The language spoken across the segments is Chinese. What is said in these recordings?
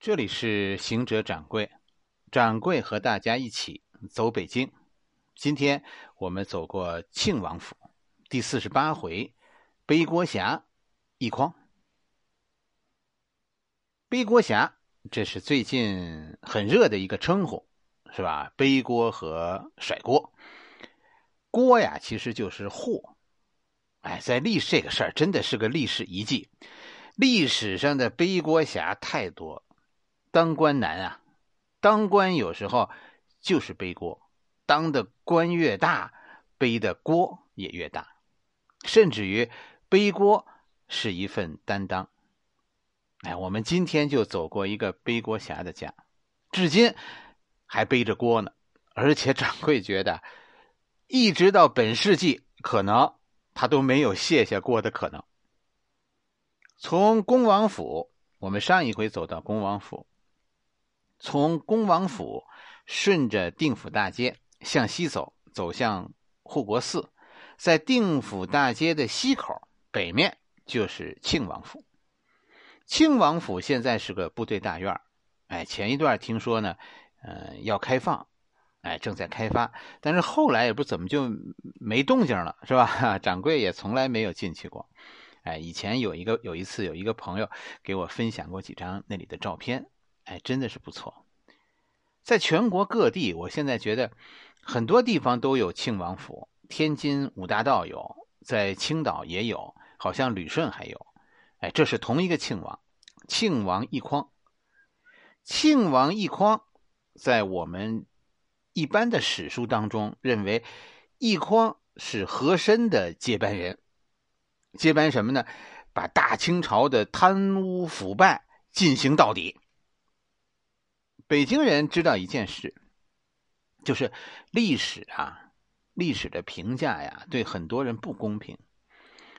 这里是行者掌柜，掌柜和大家一起走北京。今天我们走过庆王府，第四十八回，背锅侠一筐。背锅侠，这是最近很热的一个称呼，是吧？背锅和甩锅，锅呀，其实就是祸。哎，在历史这个事儿，真的是个历史遗迹。历史上的背锅侠太多。当官难啊，当官有时候就是背锅，当的官越大，背的锅也越大，甚至于背锅是一份担当。哎，我们今天就走过一个背锅侠的家，至今还背着锅呢，而且掌柜觉得，一直到本世纪，可能他都没有卸下锅的可能。从恭王府，我们上一回走到恭王府。从恭王府顺着定府大街向西走，走向护国寺，在定府大街的西口北面就是庆王府。庆王府现在是个部队大院哎，前一段听说呢，嗯，要开放，哎，正在开发，但是后来也不怎么就没动静了，是吧？掌柜也从来没有进去过，哎，以前有一个有一次有一个朋友给我分享过几张那里的照片。哎，真的是不错。在全国各地，我现在觉得很多地方都有庆王府。天津五大道有，在青岛也有，好像旅顺还有。哎，这是同一个庆王，庆王一匡。庆王一匡，在我们一般的史书当中，认为一匡是和珅的接班人。接班什么呢？把大清朝的贪污腐败进行到底。北京人知道一件事，就是历史啊，历史的评价呀，对很多人不公平。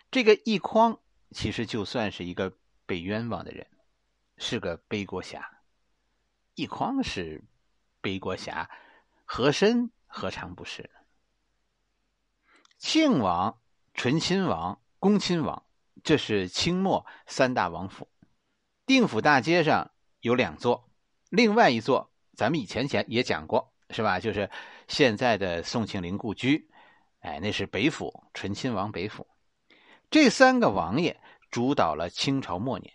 这个一匡其实就算是一个被冤枉的人，是个背锅侠。一匡是背锅侠，和珅何尝不是？庆王、醇亲王、恭亲王，这是清末三大王府。定府大街上有两座。另外一座，咱们以前前也讲过，是吧？就是现在的宋庆龄故居，哎，那是北府，醇亲王北府。这三个王爷主导了清朝末年，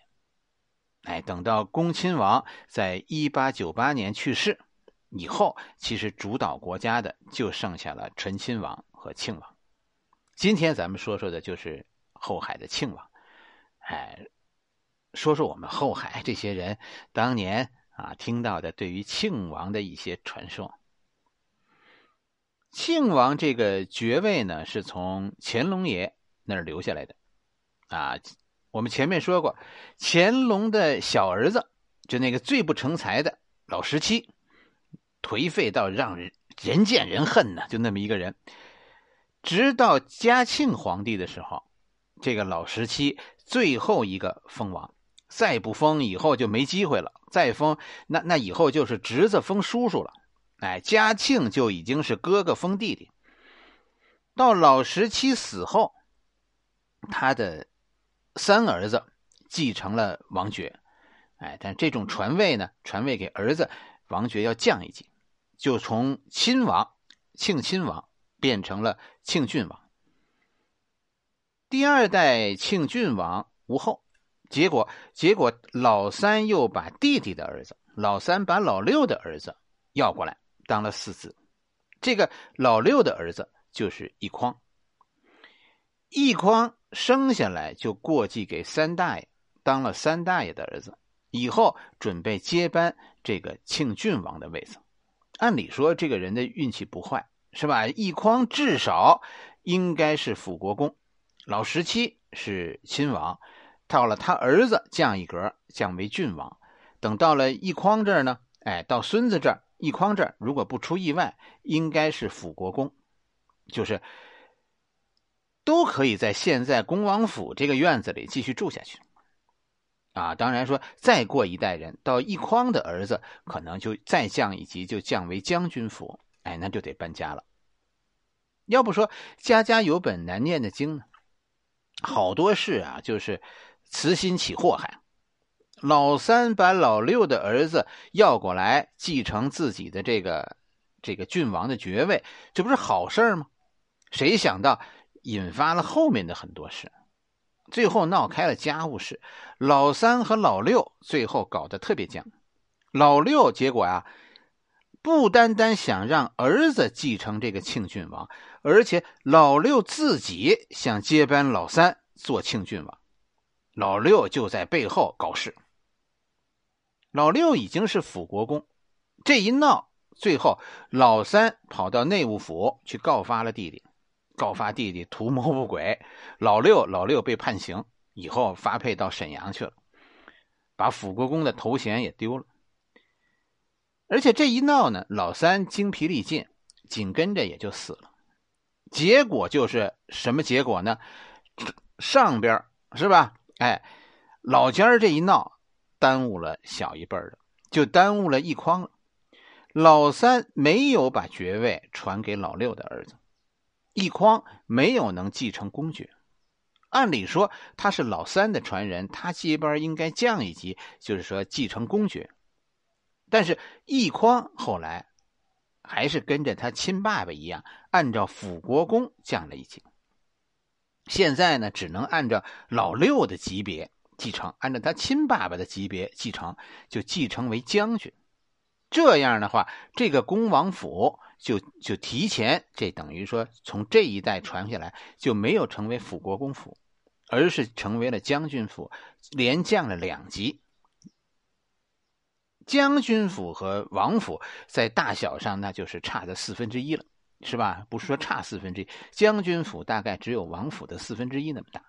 哎，等到恭亲王在一八九八年去世以后，其实主导国家的就剩下了醇亲王和庆王。今天咱们说说的就是后海的庆王，哎，说说我们后海这些人当年。啊，听到的对于庆王的一些传说。庆王这个爵位呢，是从乾隆爷那儿留下来的。啊，我们前面说过，乾隆的小儿子，就那个最不成才的老十七，颓废到让人人见人恨呢，就那么一个人。直到嘉庆皇帝的时候，这个老十七最后一个封王。再不封，以后就没机会了。再封，那那以后就是侄子封叔叔了。哎，嘉庆就已经是哥哥封弟弟。到老十七死后，他的三儿子继承了王爵。哎，但这种传位呢，传位给儿子，王爵要降一级，就从亲王庆亲王变成了庆郡王。第二代庆郡王吴后。结果，结果老三又把弟弟的儿子，老三把老六的儿子要过来当了四子。这个老六的儿子就是一匡。一匡生下来就过继给三大爷，当了三大爷的儿子，以后准备接班这个庆郡王的位子。按理说，这个人的运气不坏，是吧？一匡至少应该是辅国公，老十七是亲王。到了他儿子降一格，降为郡王。等到了一匡这儿呢，哎，到孙子这儿，一匡这儿如果不出意外，应该是辅国公，就是都可以在现在恭王府这个院子里继续住下去。啊，当然说再过一代人，到一匡的儿子可能就再降一级，就降为将军府，哎，那就得搬家了。要不说家家有本难念的经呢，好多事啊，就是。慈心起祸害，老三把老六的儿子要过来继承自己的这个这个郡王的爵位，这不是好事吗？谁想到引发了后面的很多事，最后闹开了家务事。老三和老六最后搞得特别僵。老六结果呀，不单单想让儿子继承这个庆郡王，而且老六自己想接班老三做庆郡王。老六就在背后搞事。老六已经是辅国公，这一闹，最后老三跑到内务府去告发了弟弟，告发弟弟图谋不轨。老六老六被判刑以后，发配到沈阳去了，把辅国公的头衔也丢了。而且这一闹呢，老三精疲力尽，紧跟着也就死了。结果就是什么结果呢？上边是吧？哎，老尖儿这一闹。耽误了小一辈儿的，就耽误了一匡了。老三没有把爵位传给老六的儿子，一匡没有能继承公爵。按理说他是老三的传人，他接班应该降一级，就是说继承公爵。但是一匡后来还是跟着他亲爸爸一样，按照辅国公降了一级。现在呢，只能按照老六的级别。继承按照他亲爸爸的级别继承，就继承为将军。这样的话，这个恭王府就就提前，这等于说从这一代传下来就没有成为辅国公府，而是成为了将军府，连降了两级。将军府和王府在大小上那就是差的四分之一了，是吧？不是说差四分之一，将军府大概只有王府的四分之一那么大。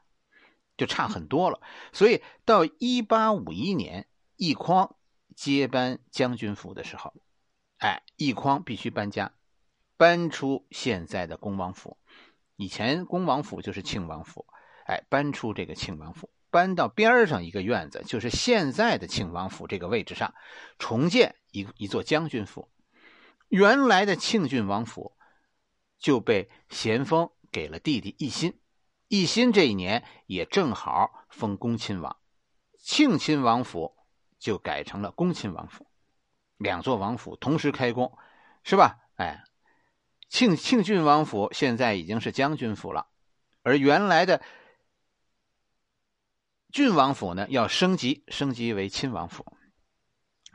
就差很多了，所以到一八五一年，奕匡接班将军府的时候，哎，奕匡必须搬家，搬出现在的恭王府，以前恭王府就是庆王府，哎，搬出这个庆王府，搬到边上一个院子，就是现在的庆王府这个位置上，重建一一座将军府，原来的庆郡王府就被咸丰给了弟弟奕欣。奕欣这一年也正好封恭亲王，庆亲王府就改成了恭亲王府，两座王府同时开工，是吧？哎，庆庆郡王府现在已经是将军府了，而原来的郡王府呢要升级，升级为亲王府。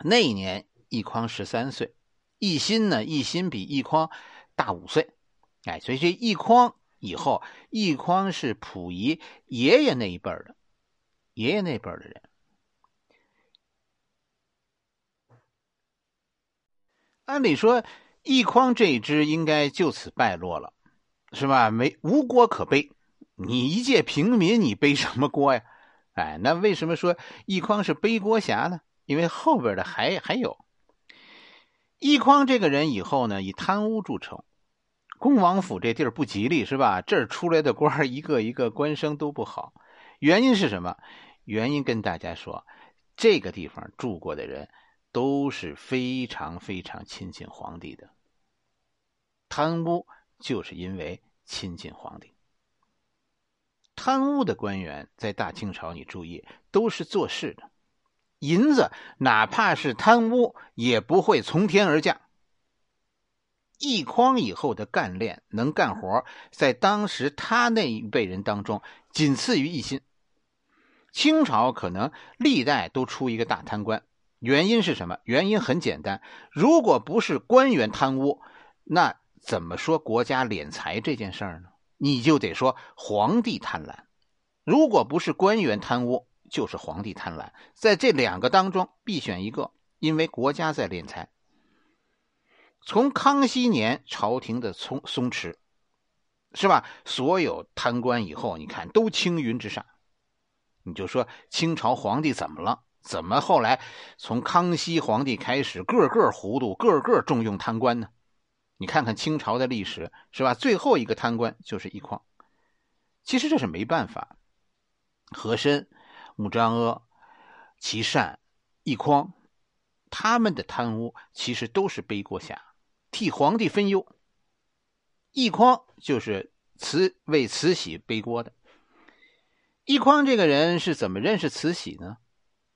那一年奕匡十三岁，奕欣呢，奕欣比奕匡大五岁，哎，所以这一匡。以后，一匡是溥仪爷爷那一辈儿的，爷爷那辈儿的人。按理说，一匡这一支应该就此败落了，是吧？没无锅可背，你一介平民，你背什么锅呀？哎，那为什么说一匡是背锅侠呢？因为后边的还还有，一匡这个人以后呢，以贪污著称。恭王府这地儿不吉利，是吧？这儿出来的官一个一个官声都不好，原因是什么？原因跟大家说，这个地方住过的人都是非常非常亲近皇帝的。贪污就是因为亲近皇帝。贪污的官员在大清朝，你注意，都是做事的，银子哪怕是贪污，也不会从天而降。一匡以后的干练能干活，在当时他那一辈人当中，仅次于奕心。清朝可能历代都出一个大贪官，原因是什么？原因很简单，如果不是官员贪污，那怎么说国家敛财这件事儿呢？你就得说皇帝贪婪。如果不是官员贪污，就是皇帝贪婪，在这两个当中必选一个，因为国家在敛财。从康熙年朝廷的松松弛，是吧？所有贪官以后，你看都青云直上。你就说清朝皇帝怎么了？怎么后来从康熙皇帝开始，个个糊涂，个个重用贪官呢？你看看清朝的历史，是吧？最后一个贪官就是奕匡。其实这是没办法。和珅、穆彰阿、琦善、奕匡，他们的贪污其实都是背锅侠。替皇帝分忧，奕匡就是慈为慈禧背锅的。奕匡这个人是怎么认识慈禧呢？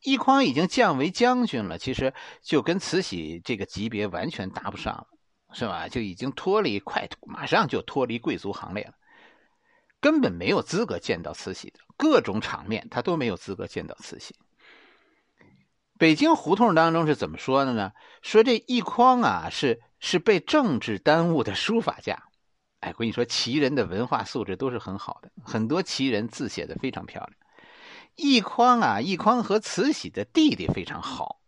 奕匡已经降为将军了，其实就跟慈禧这个级别完全搭不上了，是吧？就已经脱离快，马上就脱离贵族行列了，根本没有资格见到慈禧的各种场面，他都没有资格见到慈禧。北京胡同当中是怎么说的呢？说这奕匡啊，是是被政治耽误的书法家。哎，我跟你说，旗人的文化素质都是很好的，很多旗人字写的非常漂亮。奕匡啊，奕匡和慈禧的弟弟非常好，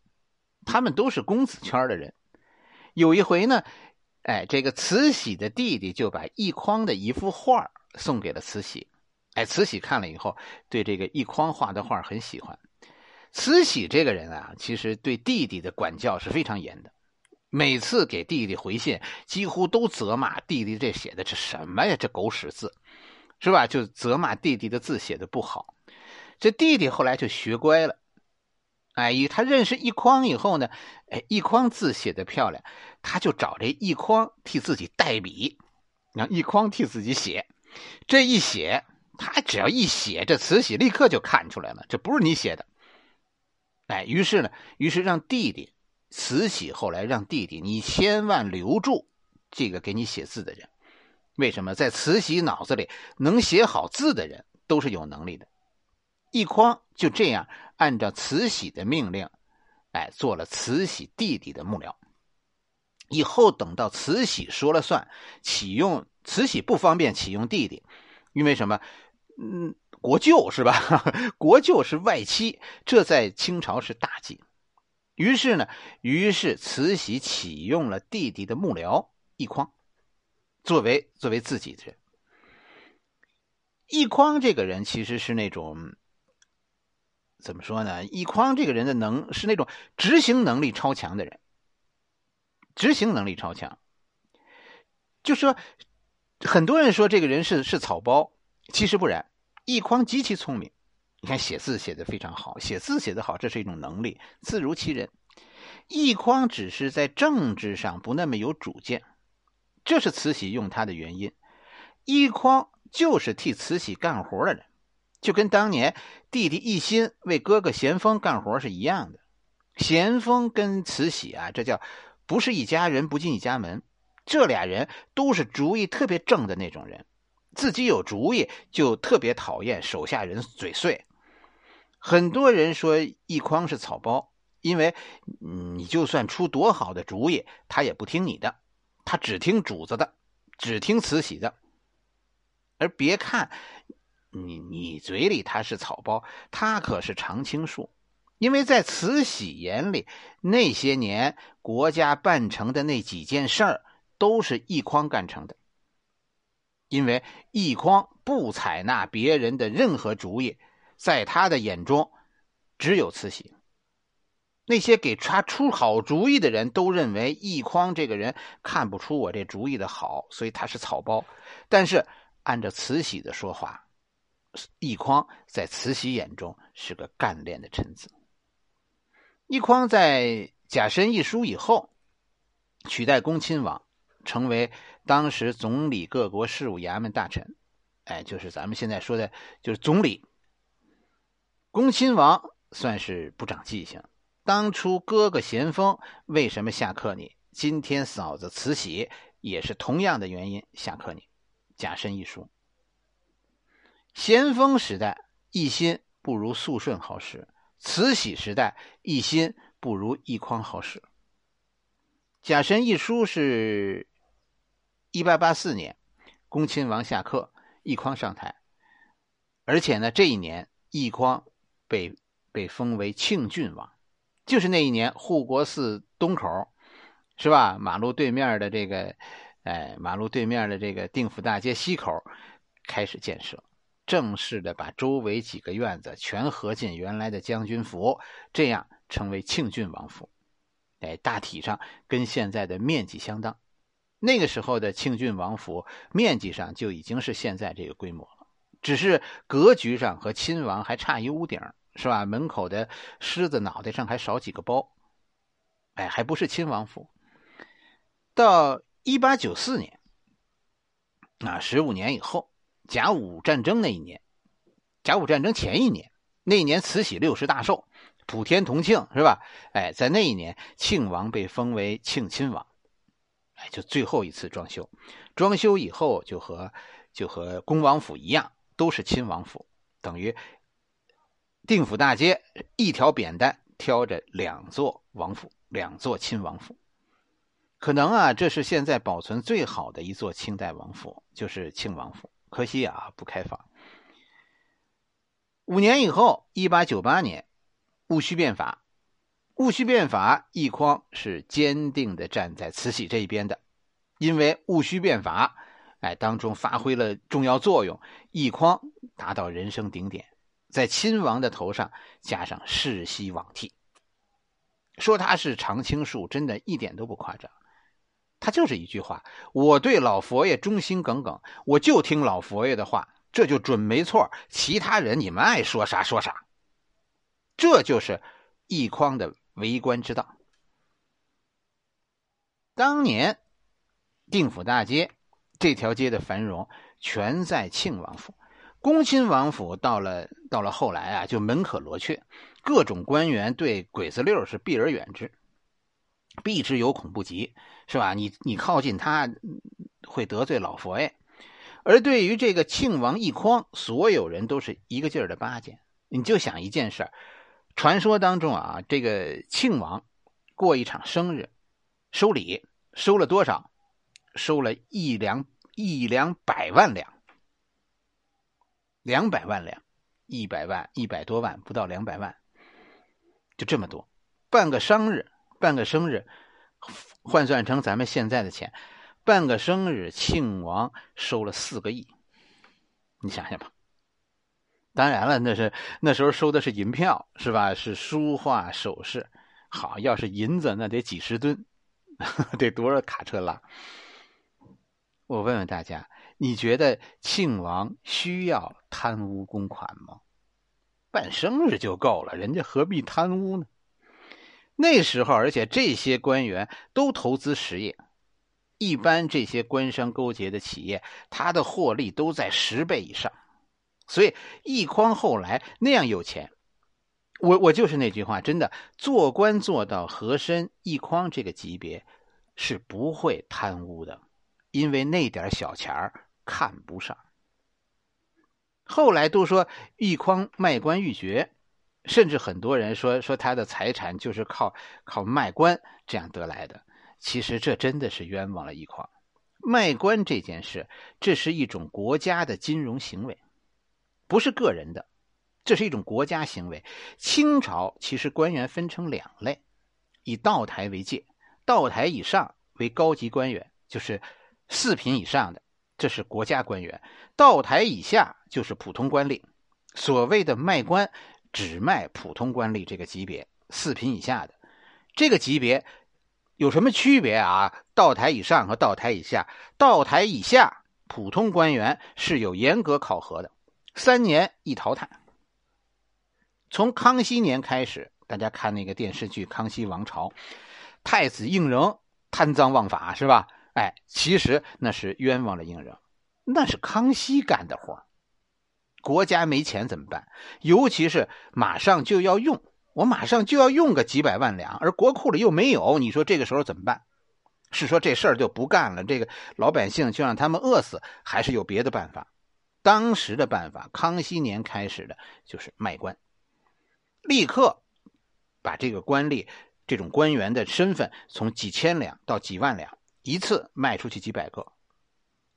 他们都是公子圈的人。有一回呢，哎，这个慈禧的弟弟就把奕匡的一幅画送给了慈禧。哎，慈禧看了以后，对这个奕匡画的画很喜欢。慈禧这个人啊，其实对弟弟的管教是非常严的。每次给弟弟回信，几乎都责骂弟弟这写的这什么呀？这狗屎字，是吧？就责骂弟弟的字写的不好。这弟弟后来就学乖了，哎，他认识一匡以后呢，哎，一匡字写的漂亮，他就找这一匡替自己代笔，让一匡替自己写。这一写，他只要一写，这慈禧立刻就看出来了，这不是你写的。哎，于是呢，于是让弟弟。慈禧后来让弟弟，你千万留住这个给你写字的人。为什么？在慈禧脑子里，能写好字的人都是有能力的。一匡就这样按照慈禧的命令，哎，做了慈禧弟弟的幕僚。以后等到慈禧说了算，启用慈禧不方便启用弟弟，因为什么？嗯，国舅是吧？国舅是外戚，这在清朝是大忌。于是呢，于是慈禧启用了弟弟的幕僚奕匡，作为作为自己的人。奕匡这个人其实是那种怎么说呢？奕匡这个人的能是那种执行能力超强的人，执行能力超强。就说很多人说这个人是是草包，其实不然，奕匡极其聪明。你看写字写的非常好，写字写得好，这是一种能力，字如其人。奕匡只是在政治上不那么有主见，这是慈禧用他的原因。奕匡就是替慈禧干活的人，就跟当年弟弟奕欣为哥哥咸丰干活是一样的。咸丰跟慈禧啊，这叫不是一家人不进一家门。这俩人都是主意特别正的那种人，自己有主意就特别讨厌手下人嘴碎。很多人说奕匡是草包，因为你就算出多好的主意，他也不听你的，他只听主子的，只听慈禧的。而别看你你嘴里他是草包，他可是常青树，因为在慈禧眼里，那些年国家办成的那几件事儿都是一匡干成的，因为一匡不采纳别人的任何主意。在他的眼中，只有慈禧。那些给他出好主意的人都认为奕匡这个人看不出我这主意的好，所以他是草包。但是按照慈禧的说法，奕匡在慈禧眼中是个干练的臣子。奕匡在甲申一书以后，取代恭亲王，成为当时总理各国事务衙门大臣。哎，就是咱们现在说的，就是总理。恭亲王算是不长记性，当初哥哥咸丰为什么下克你？今天嫂子慈禧也是同样的原因下克你。甲申一书，咸丰时代一心不如肃顺好使，慈禧时代一心不如奕匡好使。甲申一书是一八八四年，恭亲王下课，奕匡上台，而且呢，这一年奕匡。被被封为庆郡王，就是那一年，护国寺东口，是吧？马路对面的这个，哎，马路对面的这个定府大街西口开始建设，正式的把周围几个院子全合进原来的将军府，这样成为庆郡王府。哎，大体上跟现在的面积相当。那个时候的庆郡王府面积上就已经是现在这个规模了，只是格局上和亲王还差一屋顶。是吧？门口的狮子脑袋上还少几个包，哎，还不是亲王府。到一八九四年，啊，十五年以后，甲午战争那一年，甲午战争前一年，那一年慈禧六十大寿，普天同庆，是吧？哎，在那一年，庆王被封为庆亲王，哎，就最后一次装修。装修以后，就和就和恭王府一样，都是亲王府，等于定府大街一条扁担挑着两座王府，两座亲王府。可能啊，这是现在保存最好的一座清代王府，就是庆王府。可惜啊，不开放。五年以后，一八九八年，戊戌变法。戊戌变法，奕匡是坚定的站在慈禧这一边的，因为戊戌变法，哎，当中发挥了重要作用，奕匡达到人生顶点，在亲王的头上加上世袭罔替，说他是常青树，真的一点都不夸张。他就是一句话：“我对老佛爷忠心耿耿，我就听老佛爷的话，这就准没错。其他人你们爱说啥说啥。”这就是奕匡的为官之道。当年定府大街这条街的繁荣，全在庆王府。恭亲王府到了到了后来啊，就门可罗雀，各种官员对鬼子六是避而远之。避之有恐不及，是吧？你你靠近他，会得罪老佛爷。而对于这个庆王奕匡，所有人都是一个劲儿的巴结。你就想一件事传说当中啊，这个庆王过一场生日，收礼收了多少？收了一两一两百万两，两百万两，一百万一百多万，不到两百万，就这么多，半个生日。半个生日，换算成咱们现在的钱，半个生日，庆王收了四个亿，你想想吧。当然了，那是那时候收的是银票，是吧？是书画首饰。好，要是银子，那得几十吨，得多少卡车拉？我问问大家，你觉得庆王需要贪污公款吗？办生日就够了，人家何必贪污呢？那时候，而且这些官员都投资实业，一般这些官商勾结的企业，他的获利都在十倍以上。所以，奕匡后来那样有钱，我我就是那句话，真的做官做到和珅、奕匡这个级别，是不会贪污的，因为那点小钱儿看不上。后来都说奕匡卖官鬻爵。甚至很多人说说他的财产就是靠靠卖官这样得来的，其实这真的是冤枉了一匡。卖官这件事，这是一种国家的金融行为，不是个人的，这是一种国家行为。清朝其实官员分成两类，以道台为界，道台以上为高级官员，就是四品以上的，这是国家官员；道台以下就是普通官吏。所谓的卖官。只卖普通官吏这个级别，四品以下的这个级别有什么区别啊？道台以上和道台以下，道台以下普通官员是有严格考核的，三年一淘汰。从康熙年开始，大家看那个电视剧《康熙王朝》，太子胤禛贪赃枉法是吧？哎，其实那是冤枉了胤禛，那是康熙干的活国家没钱怎么办？尤其是马上就要用，我马上就要用个几百万两，而国库里又没有，你说这个时候怎么办？是说这事儿就不干了，这个老百姓就让他们饿死，还是有别的办法？当时的办法，康熙年开始的就是卖官，立刻把这个官吏、这种官员的身份从几千两到几万两，一次卖出去几百个。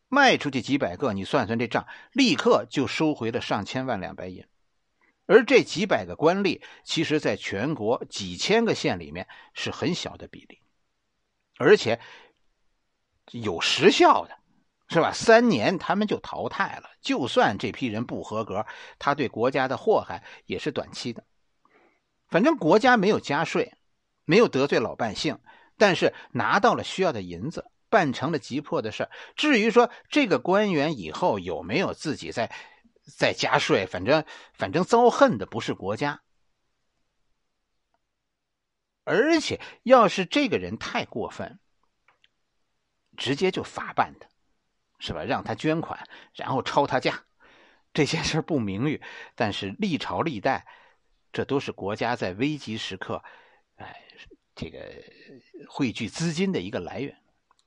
卖出去几百个，你算算这账，立刻就收回了上千万两白银。而这几百个官吏，其实在全国几千个县里面是很小的比例，而且有时效的，是吧？三年他们就淘汰了。就算这批人不合格，他对国家的祸害也是短期的。反正国家没有加税，没有得罪老百姓，但是拿到了需要的银子。办成了急迫的事至于说这个官员以后有没有自己在在加税，反正反正遭恨的不是国家，而且要是这个人太过分，直接就法办他，是吧？让他捐款，然后抄他家，这些事不名誉，但是历朝历代这都是国家在危急时刻，这个汇聚资金的一个来源。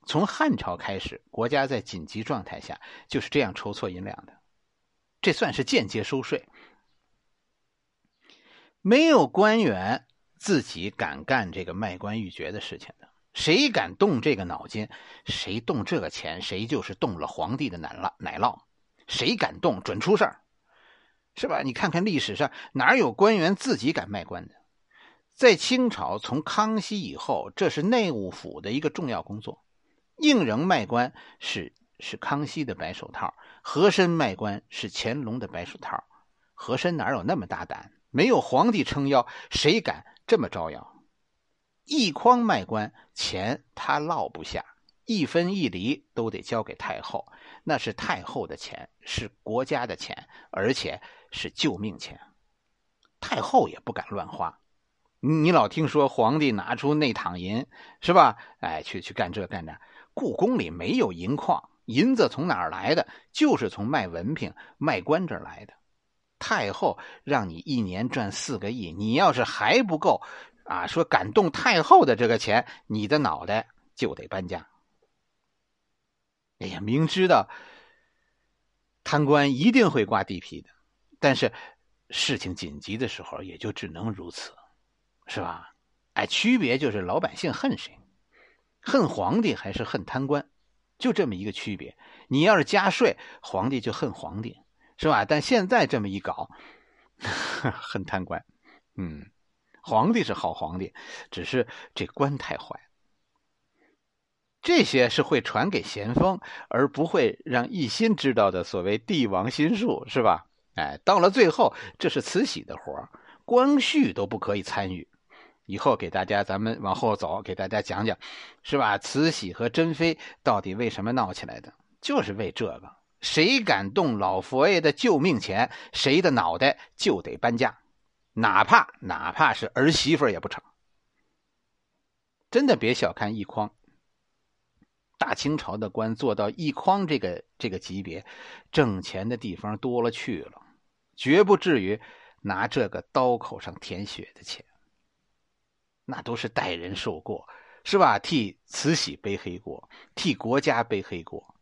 从汉朝开始，国家在紧急状态下就是这样筹措银两的，这算是间接收税。没有官员自己敢干这个卖官鬻爵的事情的，谁敢动这个脑筋，谁动这个钱，谁就是动了皇帝的奶酪奶酪，谁敢动准出事儿，是吧？你看看历史上哪有官员自己敢卖官的？在清朝，从康熙以后，这是内务府的一个重要工作。应人卖官是是康熙的白手套，和珅卖官是乾隆的白手套。和珅哪有那么大胆？没有皇帝撑腰，谁敢这么招摇？一筐卖官，钱他落不下，一分一厘都得交给太后，那是太后的钱，是国家的钱，而且是救命钱。太后也不敢乱花。你老听说皇帝拿出内躺银，是吧？哎，去去干这干那。故宫里没有银矿，银子从哪儿来的？就是从卖文凭、卖官这儿来的。太后让你一年赚四个亿，你要是还不够，啊，说敢动太后的这个钱，你的脑袋就得搬家。哎呀，明知道贪官一定会刮地皮的，但是事情紧急的时候，也就只能如此，是吧？哎，区别就是老百姓恨谁，恨皇帝还是恨贪官，就这么一个区别。你要是加税，皇帝就恨皇帝。是吧？但现在这么一搞，恨贪官。嗯，皇帝是好皇帝，只是这官太坏。这些是会传给咸丰，而不会让奕欣知道的所谓帝王心术，是吧？哎，到了最后，这是慈禧的活儿光绪都不可以参与。以后给大家，咱们往后走，给大家讲讲，是吧？慈禧和珍妃到底为什么闹起来的？就是为这个。谁敢动老佛爷的救命钱，谁的脑袋就得搬家，哪怕哪怕是儿媳妇也不成。真的别小看一匡，大清朝的官做到一匡这个这个级别，挣钱的地方多了去了，绝不至于拿这个刀口上舔血的钱。那都是代人受过，是吧？替慈禧背黑锅，替国家背黑锅。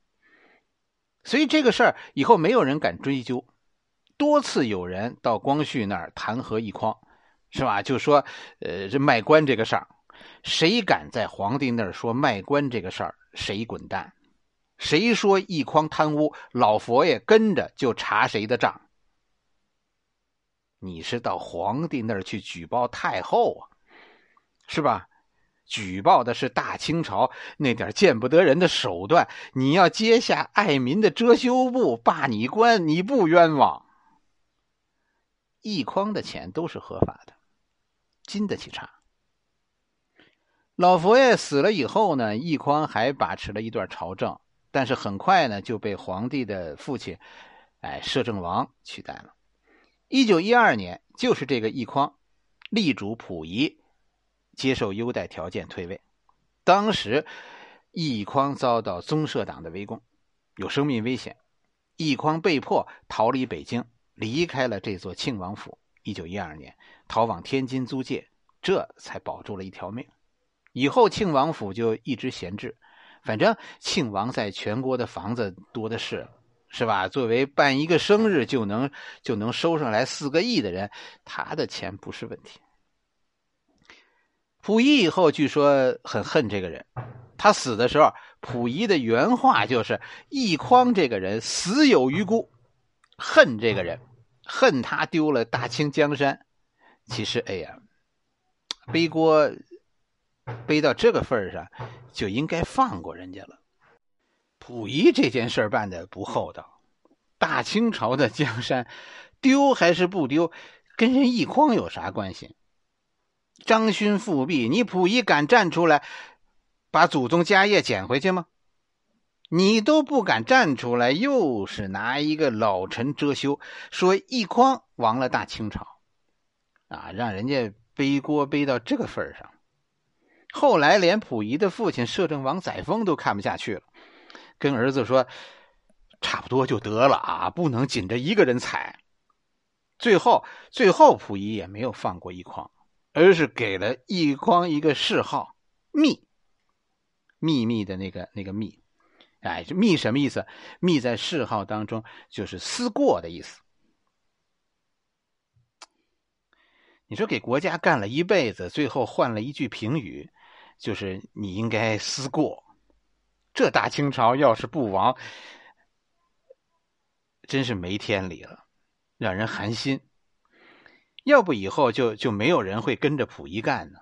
所以这个事儿以后没有人敢追究，多次有人到光绪那儿弹劾一匡，是吧？就说，呃，这卖官这个事儿，谁敢在皇帝那儿说卖官这个事儿，谁滚蛋！谁说一匡贪污，老佛爷跟着就查谁的账。你是到皇帝那儿去举报太后啊，是吧？举报的是大清朝那点见不得人的手段，你要接下爱民的遮羞布，罢你官，你不冤枉。一筐的钱都是合法的，经得起查。老佛爷死了以后呢，一匡还把持了一段朝政，但是很快呢就被皇帝的父亲，哎，摄政王取代了。一九一二年，就是这个一匡，力主溥仪。接受优待条件退位，当时奕匡遭到宗社党的围攻，有生命危险，奕匡被迫逃离北京，离开了这座庆王府。一九一二年，逃往天津租界，这才保住了一条命。以后庆王府就一直闲置，反正庆王在全国的房子多的是，是吧？作为办一个生日就能就能收上来四个亿的人，他的钱不是问题。溥仪以后据说很恨这个人，他死的时候，溥仪的原话就是：“奕匡这个人死有余辜，恨这个人，恨他丢了大清江山。”其实，哎呀，背锅背到这个份上，就应该放过人家了。溥仪这件事办的不厚道，大清朝的江山丢还是不丢，跟人奕匡有啥关系？张勋复辟，你溥仪敢站出来把祖宗家业捡回去吗？你都不敢站出来，又是拿一个老臣遮羞，说一匡亡了大清朝，啊，让人家背锅背到这个份上。后来连溥仪的父亲摄政王载沣都看不下去了，跟儿子说：“差不多就得了啊，不能紧着一个人踩。”最后，最后溥仪也没有放过奕匡，而是给了奕光一个谥号“密”，秘密的那个那个“密”。哎，这“密”什么意思？“密”在谥号当中就是思过的意思。你说给国家干了一辈子，最后换了一句评语，就是你应该思过。这大清朝要是不亡，真是没天理了，让人寒心。要不以后就就没有人会跟着溥仪干呢，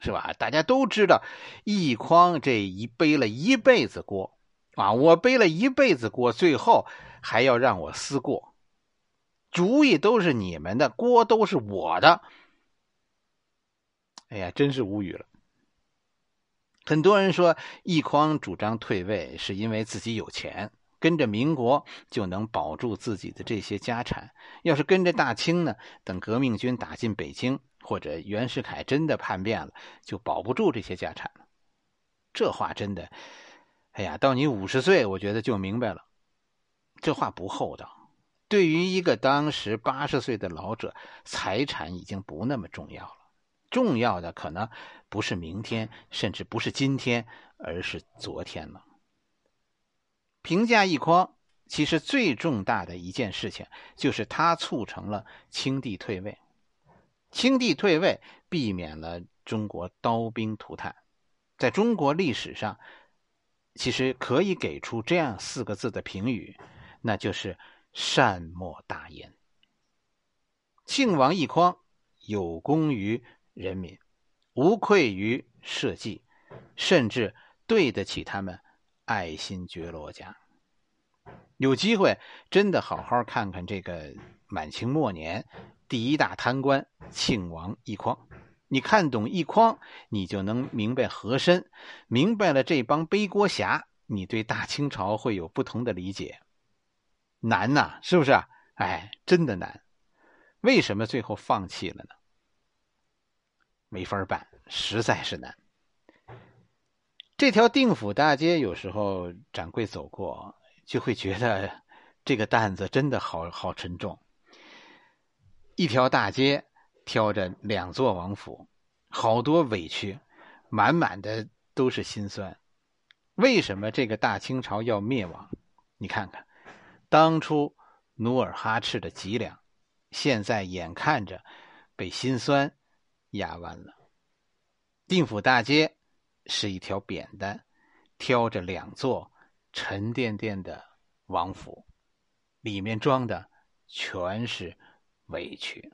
是吧？大家都知道，奕匡这一背了一辈子锅啊，我背了一辈子锅，最后还要让我思过。主意都是你们的，锅都是我的。哎呀，真是无语了。很多人说奕匡主张退位，是因为自己有钱，跟着民国就能保住自己的这些家产。要是跟着大清呢，等革命军打进北京，或者袁世凯真的叛变了，就保不住这些家产了。这话真的，哎呀，到你五十岁，我觉得就明白了，这话不厚道。对于一个当时八十岁的老者，财产已经不那么重要了。重要的可能不是明天，甚至不是今天，而是昨天了。评价奕匡，其实最重大的一件事情就是他促成了清帝退位。清帝退位，避免了中国刀兵涂炭。在中国历史上，其实可以给出这样四个字的评语，那就是。善莫大焉。庆王奕匡有功于人民，无愧于社稷，甚至对得起他们爱新觉罗家。有机会真的好好看看这个满清末年第一大贪官庆王奕匡。你看懂奕匡，你就能明白和珅，明白了这帮背锅侠，你对大清朝会有不同的理解。难呐，是不是啊？哎，真的难。为什么最后放弃了呢？没法办，实在是难。这条定府大街，有时候掌柜走过，就会觉得这个担子真的好好沉重。一条大街挑着两座王府，好多委屈，满满的都是心酸。为什么这个大清朝要灭亡？你看看。当初努尔哈赤的脊梁，现在眼看着被心酸压弯了。定府大街是一条扁担，挑着两座沉甸甸的王府，里面装的全是委屈。